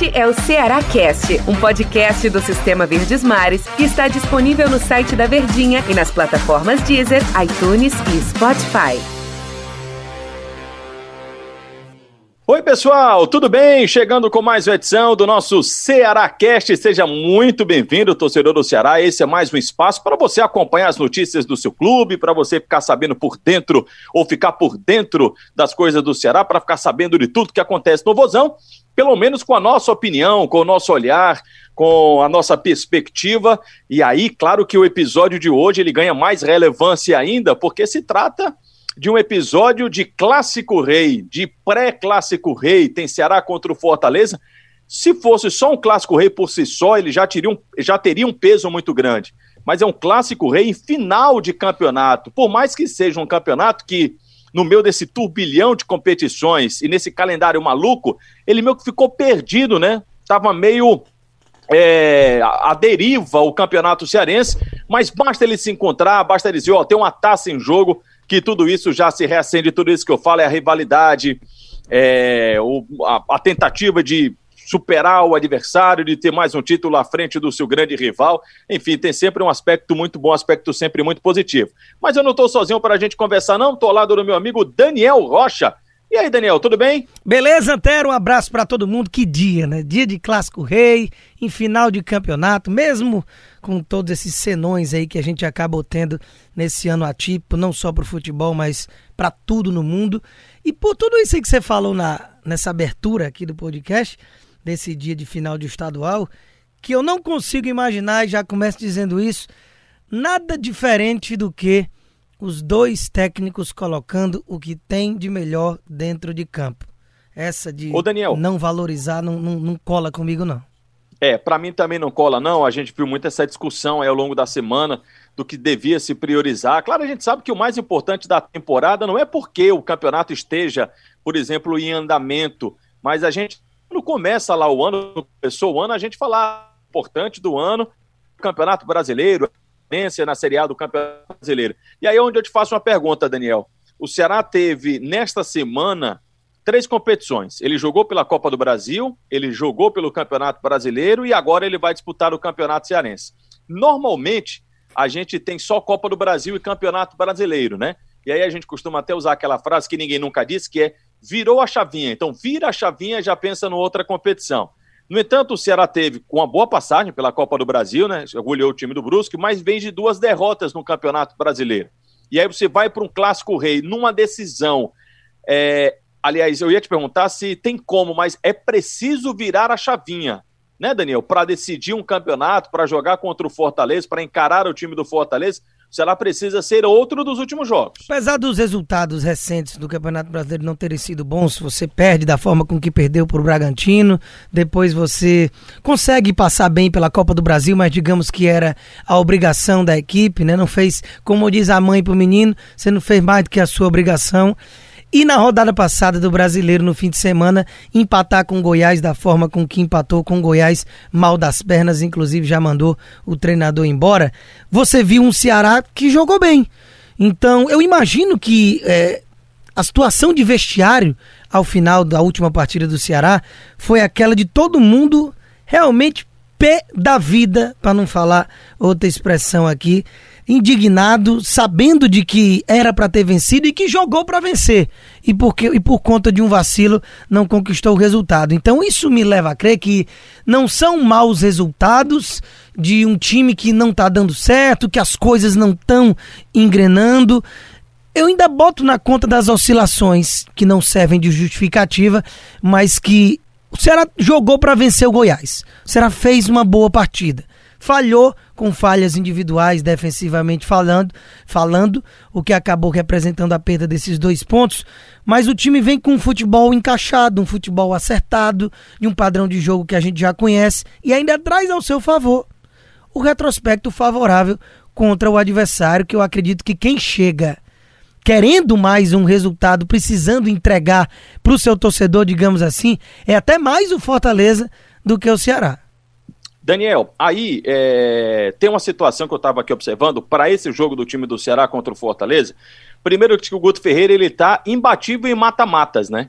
Este é o Ceará Cast, um podcast do Sistema Verdes Mares que está disponível no site da Verdinha e nas plataformas Deezer, iTunes e Spotify. Oi, pessoal, tudo bem? Chegando com mais uma edição do nosso Ceará Cast. Seja muito bem-vindo, torcedor do Ceará. Esse é mais um espaço para você acompanhar as notícias do seu clube, para você ficar sabendo por dentro ou ficar por dentro das coisas do Ceará, para ficar sabendo de tudo que acontece no Vozão, pelo menos com a nossa opinião, com o nosso olhar, com a nossa perspectiva. E aí, claro que o episódio de hoje ele ganha mais relevância ainda, porque se trata de um episódio de Clássico Rei, de pré-Clássico Rei, tem Ceará contra o Fortaleza. Se fosse só um Clássico Rei por si só, ele já teria um, já teria um peso muito grande. Mas é um Clássico Rei em final de campeonato. Por mais que seja um campeonato que, no meio desse turbilhão de competições e nesse calendário maluco, ele meio que ficou perdido, né? Tava meio é, a, deriva o campeonato cearense, mas basta ele se encontrar, basta ele dizer, ó, tem uma taça em jogo, que tudo isso já se reacende, tudo isso que eu falo é a rivalidade, é, o, a, a tentativa de superar o adversário, de ter mais um título à frente do seu grande rival. Enfim, tem sempre um aspecto muito bom, um aspecto sempre muito positivo. Mas eu não estou sozinho para a gente conversar, não. Estou ao lado do meu amigo Daniel Rocha. E aí, Daniel, tudo bem? Beleza, Antero? Um abraço para todo mundo. Que dia, né? Dia de Clássico Rei, em final de campeonato, mesmo com todos esses senões aí que a gente acaba tendo nesse ano atípico, não só para o futebol, mas para tudo no mundo. E por tudo isso aí que você falou na, nessa abertura aqui do podcast, desse dia de final de estadual, que eu não consigo imaginar, e já começo dizendo isso, nada diferente do que os dois técnicos colocando o que tem de melhor dentro de campo. Essa de Ô Daniel. não valorizar não, não, não cola comigo, não. É, para mim também não cola, não. A gente viu muito essa discussão aí ao longo da semana do que devia se priorizar. Claro, a gente sabe que o mais importante da temporada não é porque o campeonato esteja, por exemplo, em andamento, mas a gente, quando começa lá o ano, começou o ano, a gente falar importante do ano, Campeonato Brasileiro, na Série A do Campeonato Brasileiro. E aí é onde eu te faço uma pergunta, Daniel. O Ceará teve, nesta semana, três competições. Ele jogou pela Copa do Brasil, ele jogou pelo Campeonato Brasileiro e agora ele vai disputar o Campeonato Cearense. Normalmente, a gente tem só Copa do Brasil e Campeonato Brasileiro, né? E aí a gente costuma até usar aquela frase que ninguém nunca disse, que é virou a chavinha. Então, vira a chavinha e já pensa em outra competição. No entanto, o Ceará teve uma boa passagem pela Copa do Brasil, né? Agulhou o time do Brusque, mas vem de duas derrotas no Campeonato Brasileiro. E aí você vai para um clássico rei numa decisão. É... Aliás, eu ia te perguntar se tem como, mas é preciso virar a chavinha, né, Daniel? Para decidir um campeonato, para jogar contra o Fortaleza, para encarar o time do Fortaleza o Ceará precisa ser outro dos últimos jogos. Apesar dos resultados recentes do Campeonato Brasileiro não terem sido bons, você perde da forma com que perdeu para o Bragantino, depois você consegue passar bem pela Copa do Brasil, mas digamos que era a obrigação da equipe, né? Não fez, como diz a mãe para o menino, você não fez mais do que a sua obrigação. E na rodada passada do Brasileiro, no fim de semana, empatar com Goiás da forma com que empatou com Goiás, mal das pernas, inclusive já mandou o treinador embora. Você viu um Ceará que jogou bem. Então, eu imagino que é, a situação de vestiário ao final da última partida do Ceará foi aquela de todo mundo realmente pé da vida, para não falar outra expressão aqui, indignado, sabendo de que era para ter vencido e que jogou para vencer. E, porque, e por conta de um vacilo não conquistou o resultado. Então isso me leva a crer que não são maus resultados de um time que não está dando certo, que as coisas não estão engrenando. Eu ainda boto na conta das oscilações que não servem de justificativa, mas que o Ceará jogou para vencer o Goiás. O Ceará fez uma boa partida falhou com falhas individuais defensivamente falando, falando, o que acabou representando a perda desses dois pontos, mas o time vem com um futebol encaixado, um futebol acertado, de um padrão de jogo que a gente já conhece e ainda traz ao seu favor o retrospecto favorável contra o adversário, que eu acredito que quem chega querendo mais um resultado, precisando entregar para o seu torcedor, digamos assim, é até mais o Fortaleza do que o Ceará. Daniel, aí é, tem uma situação que eu estava aqui observando para esse jogo do time do Ceará contra o Fortaleza. Primeiro que o Guto Ferreira ele tá imbatível em mata-matas, né?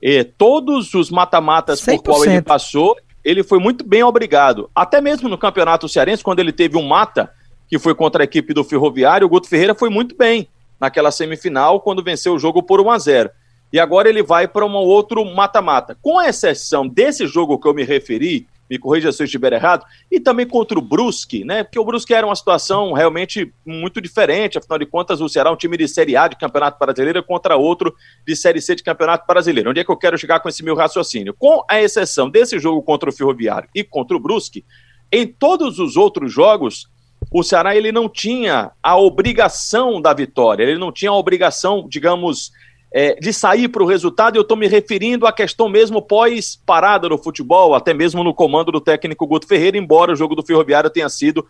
E todos os mata-matas por qual ele passou, ele foi muito bem obrigado. Até mesmo no Campeonato Cearense, quando ele teve um mata, que foi contra a equipe do Ferroviário, o Guto Ferreira foi muito bem naquela semifinal, quando venceu o jogo por 1 a 0 E agora ele vai para um outro mata-mata. Com exceção desse jogo que eu me referi, me corrija se eu estiver errado, e também contra o Brusque, né? Porque o Brusque era uma situação realmente muito diferente, afinal de contas, o Ceará é um time de Série A de Campeonato Brasileiro contra outro de Série C de Campeonato Brasileiro. Onde é que eu quero chegar com esse meu raciocínio? Com a exceção desse jogo contra o Ferroviário e contra o Brusque, em todos os outros jogos, o Ceará ele não tinha a obrigação da vitória, ele não tinha a obrigação, digamos, é, de sair para o resultado, eu estou me referindo à questão mesmo pós-parada no futebol, até mesmo no comando do técnico Guto Ferreira, embora o jogo do Ferroviário tenha sido.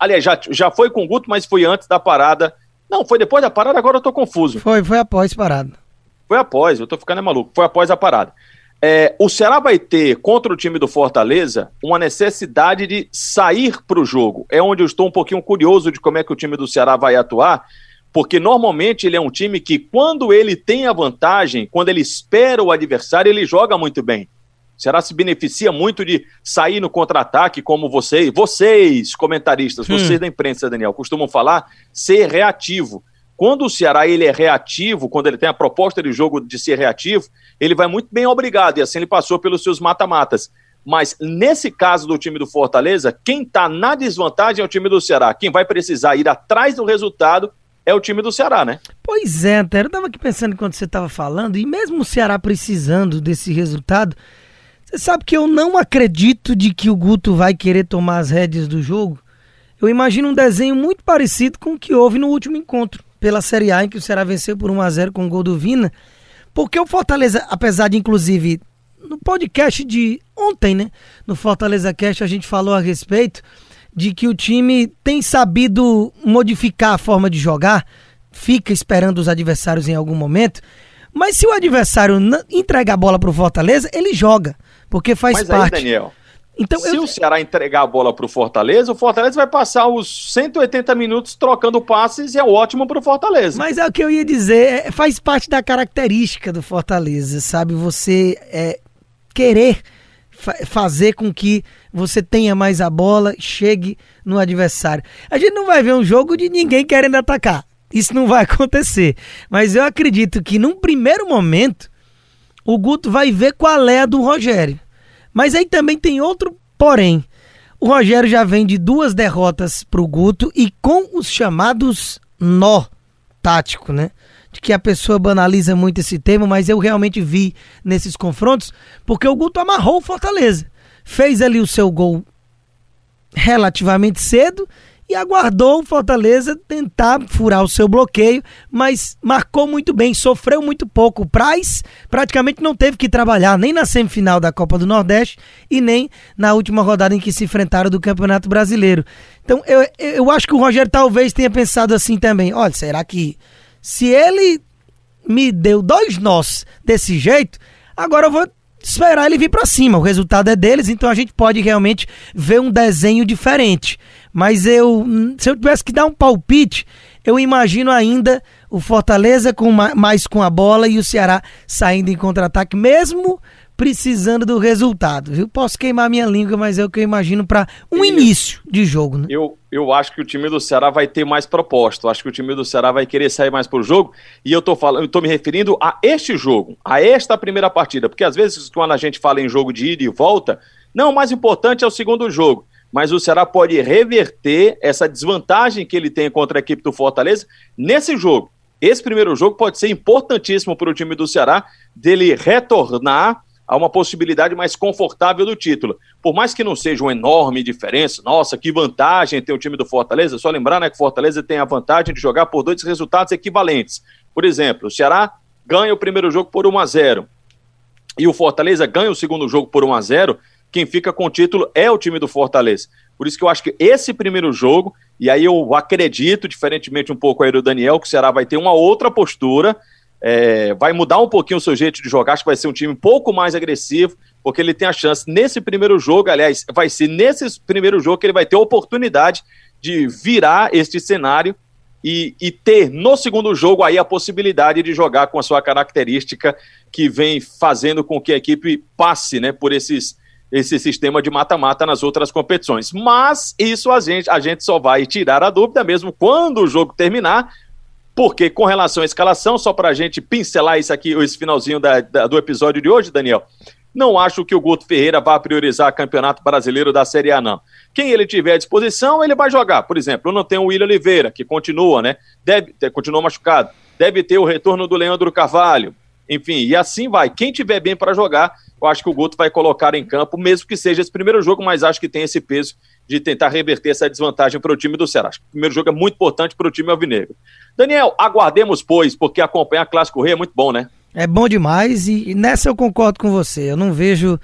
Aliás, já, já foi com o Guto, mas foi antes da parada. Não, foi depois da parada, agora eu estou confuso. Foi, foi após parada. Foi após, eu estou ficando é maluco. Foi após a parada. É, o Ceará vai ter contra o time do Fortaleza uma necessidade de sair para o jogo. É onde eu estou um pouquinho curioso de como é que o time do Ceará vai atuar, porque normalmente ele é um time que, quando ele tem a vantagem, quando ele espera o adversário, ele joga muito bem. O Ceará se beneficia muito de sair no contra-ataque, como vocês, vocês, comentaristas, hum. vocês da imprensa, Daniel, costumam falar, ser reativo. Quando o Ceará ele é reativo, quando ele tem a proposta de jogo de ser reativo, ele vai muito bem obrigado, e assim ele passou pelos seus mata-matas. Mas nesse caso do time do Fortaleza, quem está na desvantagem é o time do Ceará. Quem vai precisar ir atrás do resultado é o time do Ceará, né? Pois é, Antero, eu tava aqui pensando enquanto você estava falando, e mesmo o Ceará precisando desse resultado, você sabe que eu não acredito de que o Guto vai querer tomar as rédeas do jogo. Eu imagino um desenho muito parecido com o que houve no último encontro pela Série A, em que o Ceará venceu por 1 a 0 com o gol do Vina, porque o Fortaleza, apesar de inclusive no podcast de ontem, né, no Fortaleza Cast a gente falou a respeito de que o time tem sabido modificar a forma de jogar, fica esperando os adversários em algum momento. Mas se o adversário entregar a bola para o Fortaleza, ele joga, porque faz Mas parte. Aí, Daniel, então, se eu... o Ceará entregar a bola para o Fortaleza, o Fortaleza vai passar os 180 minutos trocando passes e é ótimo para o Fortaleza. Mas é o que eu ia dizer, é, faz parte da característica do Fortaleza, sabe? Você é, querer fazer com que você tenha mais a bola, chegue no adversário. A gente não vai ver um jogo de ninguém querendo atacar. Isso não vai acontecer. Mas eu acredito que num primeiro momento o Guto vai ver qual é a do Rogério. Mas aí também tem outro porém. O Rogério já vem de duas derrotas para o Guto e com os chamados nó tático, né? De que a pessoa banaliza muito esse termo, mas eu realmente vi nesses confrontos, porque o Guto amarrou o Fortaleza. Fez ali o seu gol relativamente cedo e aguardou o Fortaleza tentar furar o seu bloqueio, mas marcou muito bem, sofreu muito pouco. O Praz praticamente não teve que trabalhar nem na semifinal da Copa do Nordeste e nem na última rodada em que se enfrentaram do Campeonato Brasileiro. Então eu, eu acho que o Rogério talvez tenha pensado assim também. Olha, será que se ele me deu dois nós desse jeito, agora eu vou esperar ele vir para cima. O resultado é deles, então a gente pode realmente ver um desenho diferente. Mas eu, se eu tivesse que dar um palpite, eu imagino ainda o Fortaleza com mais com a bola e o Ceará saindo em contra-ataque, mesmo precisando do resultado, viu? Posso queimar minha língua, mas é o que eu imagino para um início de jogo, né? Eu, eu acho que o time do Ceará vai ter mais proposta. Eu acho que o time do Ceará vai querer sair mais pro jogo. E eu tô falando, eu tô me referindo a este jogo, a esta primeira partida, porque às vezes quando a gente fala em jogo de ida e volta, não, o mais importante é o segundo jogo. Mas o Ceará pode reverter essa desvantagem que ele tem contra a equipe do Fortaleza nesse jogo. Esse primeiro jogo pode ser importantíssimo para o time do Ceará dele retornar a uma possibilidade mais confortável do título. Por mais que não seja uma enorme diferença, nossa, que vantagem ter o time do Fortaleza, só lembrar né, que o Fortaleza tem a vantagem de jogar por dois resultados equivalentes. Por exemplo, o Ceará ganha o primeiro jogo por 1 a 0 e o Fortaleza ganha o segundo jogo por 1 a 0 quem fica com o título é o time do Fortaleza. Por isso que eu acho que esse primeiro jogo, e aí eu acredito, diferentemente um pouco aí do Daniel, que o Ceará vai ter uma outra postura, é, vai mudar um pouquinho o seu jeito de jogar, acho que vai ser um time um pouco mais agressivo, porque ele tem a chance nesse primeiro jogo, aliás, vai ser nesse primeiro jogo que ele vai ter a oportunidade de virar este cenário e, e, ter no segundo jogo aí a possibilidade de jogar com a sua característica que vem fazendo com que a equipe passe né, por esses esse sistema de mata-mata nas outras competições. Mas isso a gente, a gente só vai tirar a dúvida mesmo quando o jogo terminar, porque com relação à escalação, só para a gente pincelar isso aqui, esse finalzinho da, da, do episódio de hoje, Daniel, não acho que o Guto Ferreira vá priorizar o Campeonato Brasileiro da Série A, não. Quem ele tiver à disposição, ele vai jogar. Por exemplo, não tem o William Oliveira, que continua, né? Deve, continua machucado. Deve ter o retorno do Leandro Carvalho. Enfim, e assim vai. Quem tiver bem para jogar, eu acho que o Guto vai colocar em campo, mesmo que seja esse primeiro jogo, mas acho que tem esse peso de tentar reverter essa desvantagem para o time do Ceará. Acho que o primeiro jogo é muito importante para o time alvinegro. Daniel, aguardemos, pois, porque acompanhar Clássico Rei é muito bom, né? É bom demais e, e nessa eu concordo com você. Eu não vejo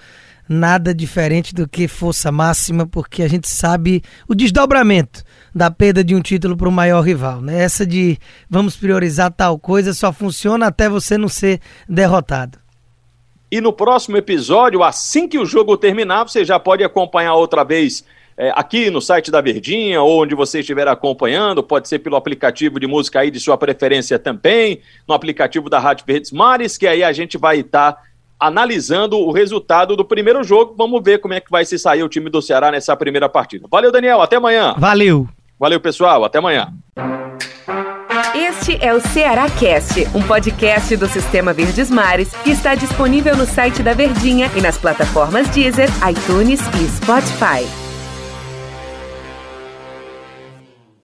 nada diferente do que força máxima, porque a gente sabe o desdobramento da perda de um título para o maior rival. Né? Essa de vamos priorizar tal coisa só funciona até você não ser derrotado. E no próximo episódio, assim que o jogo terminar, você já pode acompanhar outra vez é, aqui no site da Verdinha, ou onde você estiver acompanhando, pode ser pelo aplicativo de música aí de sua preferência também, no aplicativo da Rádio Verdes Mares, que aí a gente vai estar tá analisando o resultado do primeiro jogo. Vamos ver como é que vai se sair o time do Ceará nessa primeira partida. Valeu, Daniel, até amanhã. Valeu. Valeu, pessoal, até amanhã. Este é o Ceará Cast, um podcast do Sistema Verdes Mares que está disponível no site da Verdinha e nas plataformas Deezer, iTunes e Spotify.